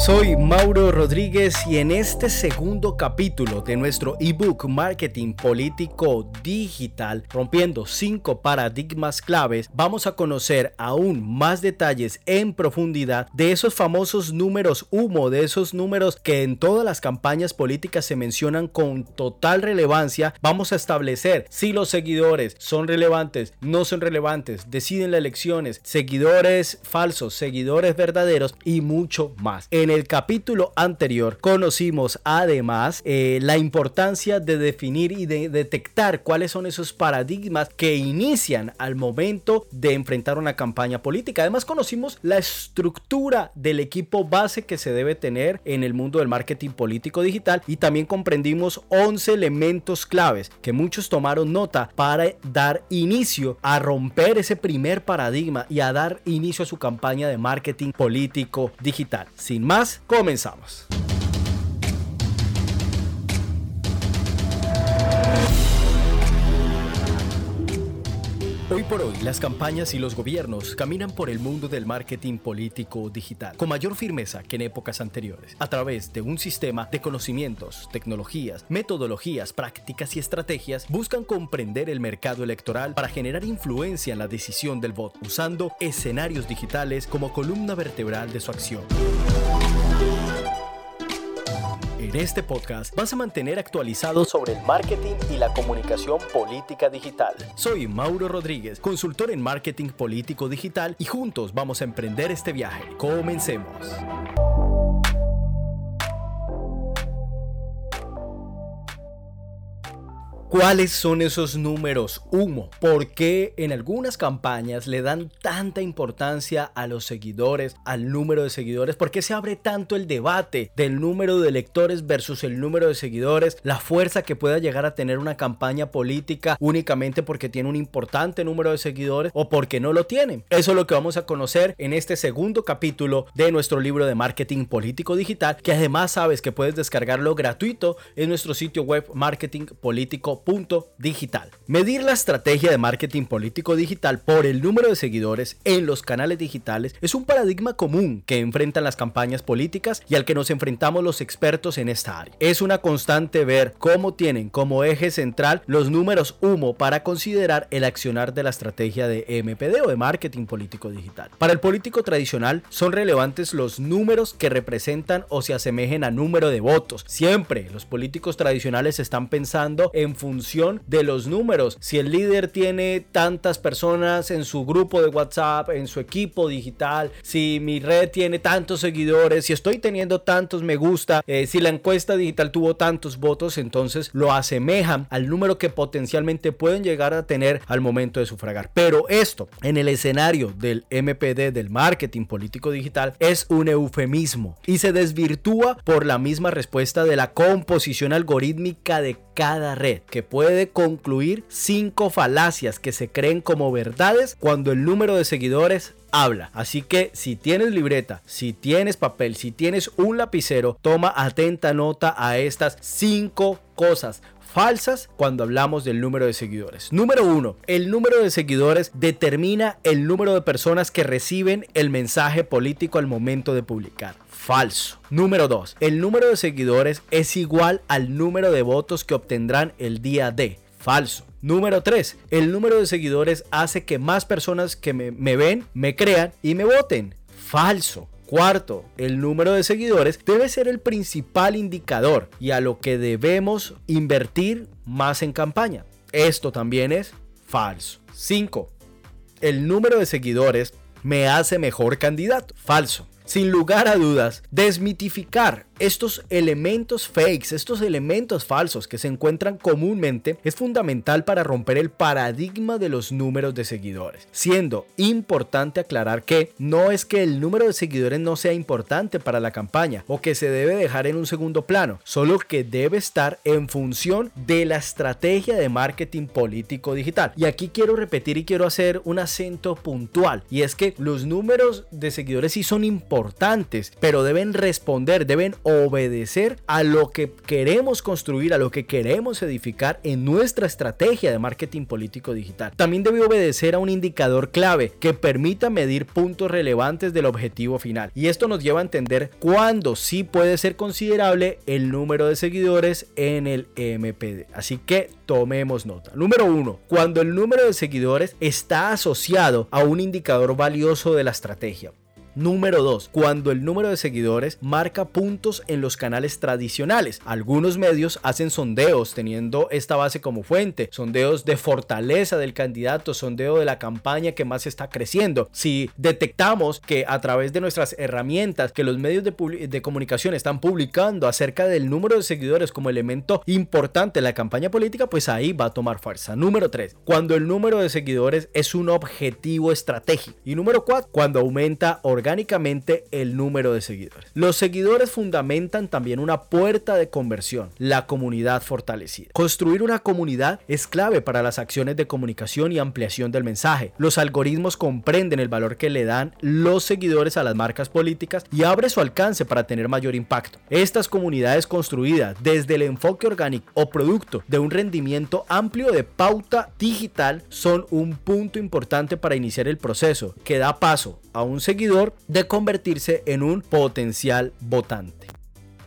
Soy Mauro Rodríguez y en este segundo capítulo de nuestro ebook Marketing Político Digital, rompiendo cinco paradigmas claves, vamos a conocer aún más detalles en profundidad de esos famosos números humo, de esos números que en todas las campañas políticas se mencionan con total relevancia. Vamos a establecer si los seguidores son relevantes, no son relevantes, deciden las elecciones, seguidores falsos, seguidores verdaderos y mucho más. En el capítulo anterior conocimos además eh, la importancia de definir y de detectar cuáles son esos paradigmas que inician al momento de enfrentar una campaña política. Además conocimos la estructura del equipo base que se debe tener en el mundo del marketing político digital y también comprendimos 11 elementos claves que muchos tomaron nota para dar inicio a romper ese primer paradigma y a dar inicio a su campaña de marketing político digital. Sin más, comenzamos. Hoy por hoy, las campañas y los gobiernos caminan por el mundo del marketing político digital con mayor firmeza que en épocas anteriores, a través de un sistema de conocimientos, tecnologías, metodologías, prácticas y estrategias, buscan comprender el mercado electoral para generar influencia en la decisión del voto, usando escenarios digitales como columna vertebral de su acción. En este podcast vas a mantener actualizado sobre el marketing y la comunicación política digital. Soy Mauro Rodríguez, consultor en marketing político digital y juntos vamos a emprender este viaje. Comencemos. ¿Cuáles son esos números humo? ¿Por qué en algunas campañas le dan tanta importancia a los seguidores, al número de seguidores? ¿Por qué se abre tanto el debate del número de electores versus el número de seguidores? La fuerza que pueda llegar a tener una campaña política únicamente porque tiene un importante número de seguidores o porque no lo tiene. Eso es lo que vamos a conocer en este segundo capítulo de nuestro libro de marketing político digital, que además sabes que puedes descargarlo gratuito en nuestro sitio web marketing digital. Medir la estrategia de marketing político digital por el número de seguidores en los canales digitales es un paradigma común que enfrentan las campañas políticas y al que nos enfrentamos los expertos en esta área. Es una constante ver cómo tienen como eje central los números humo para considerar el accionar de la estrategia de MPD o de marketing político digital. Para el político tradicional son relevantes los números que representan o se asemejen a número de votos. Siempre los políticos tradicionales están pensando en función función de los números. Si el líder tiene tantas personas en su grupo de WhatsApp, en su equipo digital, si mi red tiene tantos seguidores, si estoy teniendo tantos me gusta, eh, si la encuesta digital tuvo tantos votos, entonces lo asemejan al número que potencialmente pueden llegar a tener al momento de sufragar. Pero esto en el escenario del MPD, del marketing político digital, es un eufemismo y se desvirtúa por la misma respuesta de la composición algorítmica de cada red, que puede concluir cinco falacias que se creen como verdades cuando el número de seguidores habla. Así que si tienes libreta, si tienes papel, si tienes un lapicero, toma atenta nota a estas cinco cosas falsas cuando hablamos del número de seguidores. Número uno, el número de seguidores determina el número de personas que reciben el mensaje político al momento de publicar falso. Número 2. El número de seguidores es igual al número de votos que obtendrán el día de. Falso. Número 3. El número de seguidores hace que más personas que me, ven, me crean y me voten. Falso. Cuarto, el número de seguidores debe ser el principal indicador y a lo que debemos invertir más en campaña. Esto también es falso. 5. El número de seguidores me hace mejor candidato. Falso. Sin lugar a dudas, desmitificar estos elementos fakes, estos elementos falsos que se encuentran comúnmente es fundamental para romper el paradigma de los números de seguidores. Siendo importante aclarar que no es que el número de seguidores no sea importante para la campaña o que se debe dejar en un segundo plano, solo que debe estar en función de la estrategia de marketing político digital. Y aquí quiero repetir y quiero hacer un acento puntual y es que los números de seguidores sí son importantes, pero deben responder, deben obedecer a lo que queremos construir, a lo que queremos edificar en nuestra estrategia de marketing político digital. También debe obedecer a un indicador clave que permita medir puntos relevantes del objetivo final. Y esto nos lleva a entender cuándo sí puede ser considerable el número de seguidores en el MPD. Así que tomemos nota. Número uno, cuando el número de seguidores está asociado a un indicador valioso de la estrategia. Número 2. Cuando el número de seguidores marca puntos en los canales tradicionales. Algunos medios hacen sondeos teniendo esta base como fuente. Sondeos de fortaleza del candidato, sondeo de la campaña que más está creciendo. Si detectamos que a través de nuestras herramientas que los medios de, comunicación están publicando acerca del número de seguidores como elemento importante en la campaña política, pues ahí va a tomar fuerza. Número 3. Cuando el número de seguidores es un objetivo estratégico. Y número 4. Cuando aumenta orgánicamente el número de seguidores. Los seguidores fundamentan también una puerta de conversión, la comunidad fortalecida. Construir una comunidad es clave para las acciones de comunicación y ampliación del mensaje. Los algoritmos comprenden el valor que le dan los seguidores a las marcas políticas y abre su alcance para tener mayor impacto. Estas comunidades construidas desde el enfoque orgánico o producto de un rendimiento amplio de pauta digital son un punto importante para iniciar el proceso que da paso a un seguidor de convertirse en un potencial votante.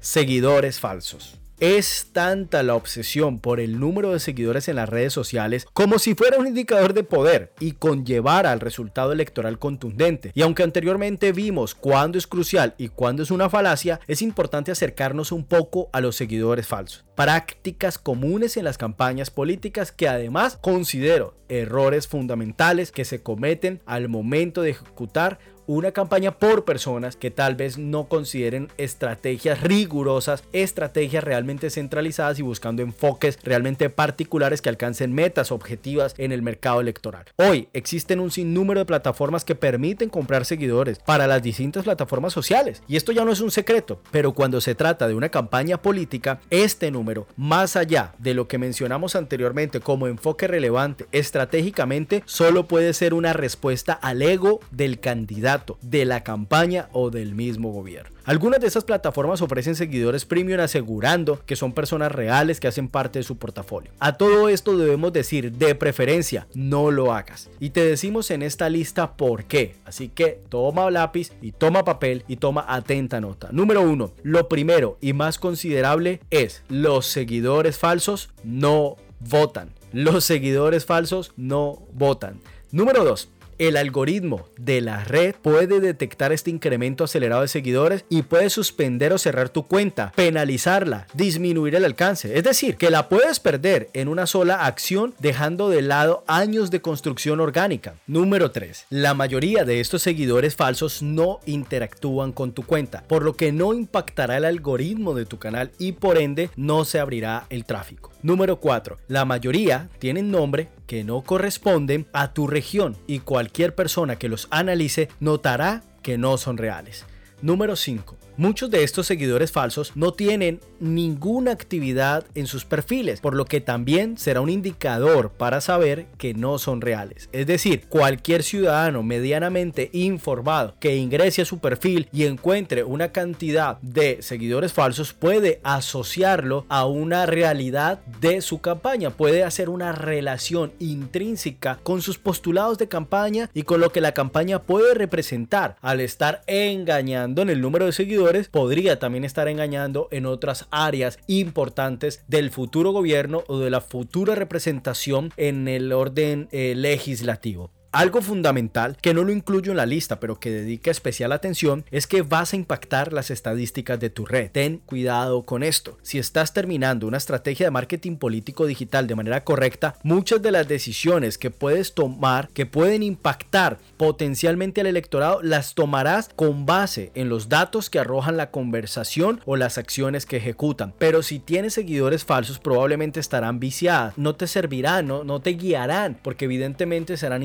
Seguidores falsos. Es tanta la obsesión por el número de seguidores en las redes sociales como si fuera un indicador de poder y conllevara al resultado electoral contundente. Y aunque anteriormente vimos cuándo es crucial y cuándo es una falacia, es importante acercarnos un poco a los seguidores falsos. Prácticas comunes en las campañas políticas que además considero errores fundamentales que se cometen al momento de ejecutar una campaña por personas que tal vez no consideren estrategias rigurosas, estrategias realmente centralizadas y buscando enfoques realmente particulares que alcancen metas objetivas en el mercado electoral. Hoy existen un sinnúmero de plataformas que permiten comprar seguidores para las distintas plataformas sociales y esto ya no es un secreto, pero cuando se trata de una campaña política, este número, más allá de lo que mencionamos anteriormente como enfoque relevante estratégicamente, solo puede ser una respuesta al ego del candidato de la campaña o del mismo gobierno. Algunas de esas plataformas ofrecen seguidores premium asegurando que son personas reales que hacen parte de su portafolio. A todo esto debemos decir de preferencia, no lo hagas. Y te decimos en esta lista por qué. Así que toma lápiz y toma papel y toma atenta nota. Número uno, lo primero y más considerable es los seguidores falsos no votan. Los seguidores falsos no votan. Número 2 el algoritmo de la red puede detectar este incremento acelerado de seguidores y puede suspender o cerrar tu cuenta, penalizarla, disminuir el alcance. Es decir, que la puedes perder en una sola acción dejando de lado años de construcción orgánica. Número 3. La mayoría de estos seguidores falsos no interactúan con tu cuenta, por lo que no impactará el algoritmo de tu canal y por ende no se abrirá el tráfico. Número 4. La mayoría tienen nombre que no corresponden a tu región y cualquier persona que los analice notará que no son reales. Número 5. Muchos de estos seguidores falsos no tienen ninguna actividad en sus perfiles, por lo que también será un indicador para saber que no son reales. Es decir, cualquier ciudadano medianamente informado que ingrese a su perfil y encuentre una cantidad de seguidores falsos puede asociarlo a una realidad de su campaña, puede hacer una relación intrínseca con sus postulados de campaña y con lo que la campaña puede representar al estar engañando en el número de seguidores podría también estar engañando en otras áreas importantes del futuro gobierno o de la futura representación en el orden eh, legislativo. Algo fundamental que no lo incluyo en la lista, pero que dedica especial atención, es que vas a impactar las estadísticas de tu red. Ten cuidado con esto. Si estás terminando una estrategia de marketing político digital de manera correcta, muchas de las decisiones que puedes tomar, que pueden impactar potencialmente al electorado, las tomarás con base en los datos que arrojan la conversación o las acciones que ejecutan. Pero si tienes seguidores falsos, probablemente estarán viciadas. No te servirán, no, no te guiarán, porque evidentemente serán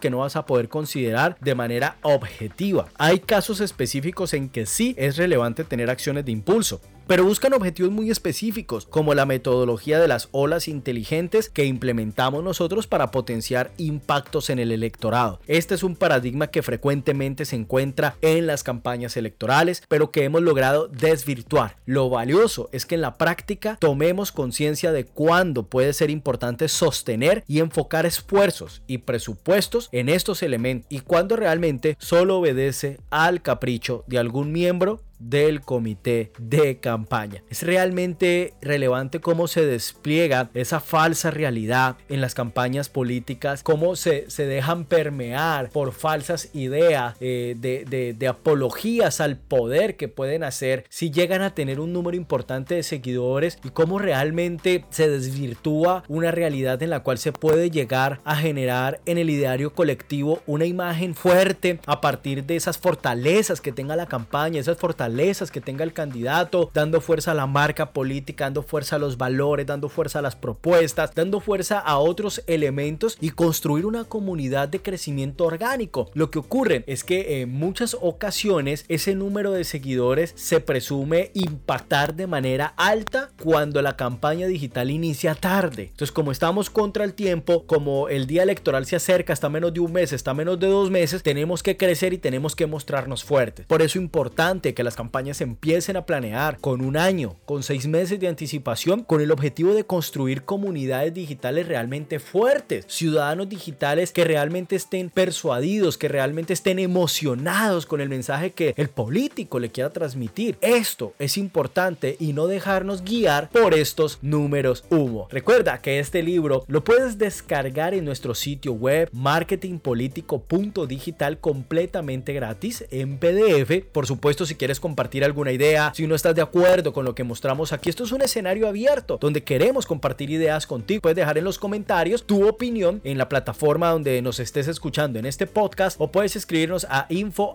que no vas a poder considerar de manera objetiva. Hay casos específicos en que sí es relevante tener acciones de impulso, pero buscan objetivos muy específicos, como la metodología de las olas inteligentes que implementamos nosotros para potenciar impactos en el electorado. Este es un paradigma que frecuentemente se encuentra en las campañas electorales, pero que hemos logrado desvirtuar. Lo valioso es que en la práctica tomemos conciencia de cuándo puede ser importante sostener y enfocar esfuerzos y presupuestos en estos elementos y cuándo realmente solo obedece al capricho de algún miembro del comité de campaña. Es realmente relevante cómo se despliega esa falsa realidad en las campañas políticas, cómo se, se dejan permear por falsas ideas eh, de, de apologías al poder que pueden hacer si llegan a tener un número importante de seguidores y cómo realmente se desvirtúa una realidad en la cual se puede llegar a generar en el ideario colectivo una imagen fuerte a partir de esas fortalezas que tenga la campaña, esas fortalezas que tenga el candidato, dando fuerza a la marca política, dando fuerza a los valores, dando fuerza a las propuestas, dando fuerza a otros elementos y construir una comunidad de crecimiento orgánico. Lo que ocurre es que en muchas ocasiones ese número de seguidores se presume impactar de manera alta cuando la campaña digital inicia tarde. Entonces como estamos contra el tiempo, como el día electoral se acerca, está menos de un mes, está menos de dos meses, tenemos que crecer y tenemos que mostrarnos fuertes. Por eso es importante que las campañas empiecen a planear con un año, con seis meses de anticipación, con el objetivo de construir comunidades digitales realmente fuertes, ciudadanos digitales que realmente estén persuadidos, que realmente estén emocionados con el mensaje que el político le quiera transmitir. Esto es importante y no dejarnos guiar por estos números humo. Recuerda que este libro lo puedes descargar en nuestro sitio web marketingpolitico.digital completamente gratis en PDF. Por supuesto, si quieres compartir alguna idea, si no estás de acuerdo con lo que mostramos aquí, esto es un escenario abierto donde queremos compartir ideas contigo. Puedes dejar en los comentarios tu opinión en la plataforma donde nos estés escuchando en este podcast o puedes escribirnos a info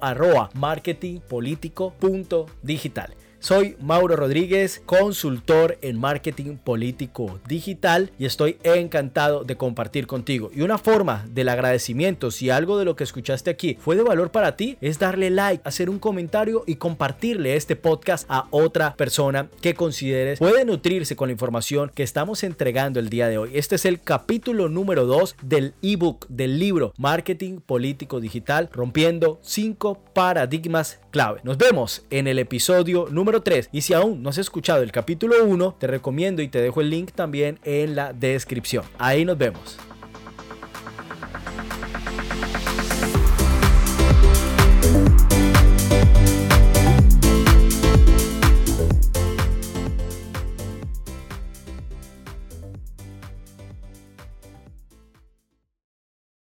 marketingpolitico.digital. Soy Mauro Rodríguez, consultor en marketing político digital y estoy encantado de compartir contigo. Y una forma del agradecimiento, si algo de lo que escuchaste aquí fue de valor para ti, es darle like, hacer un comentario y compartirle este podcast a otra persona que consideres puede nutrirse con la información que estamos entregando el día de hoy. Este es el capítulo número 2 del ebook del libro Marketing Político Digital, rompiendo 5 paradigmas clave. Nos vemos en el episodio número 3. Y si aún no has escuchado el capítulo 1, te recomiendo y te dejo el link también en la descripción. Ahí nos vemos.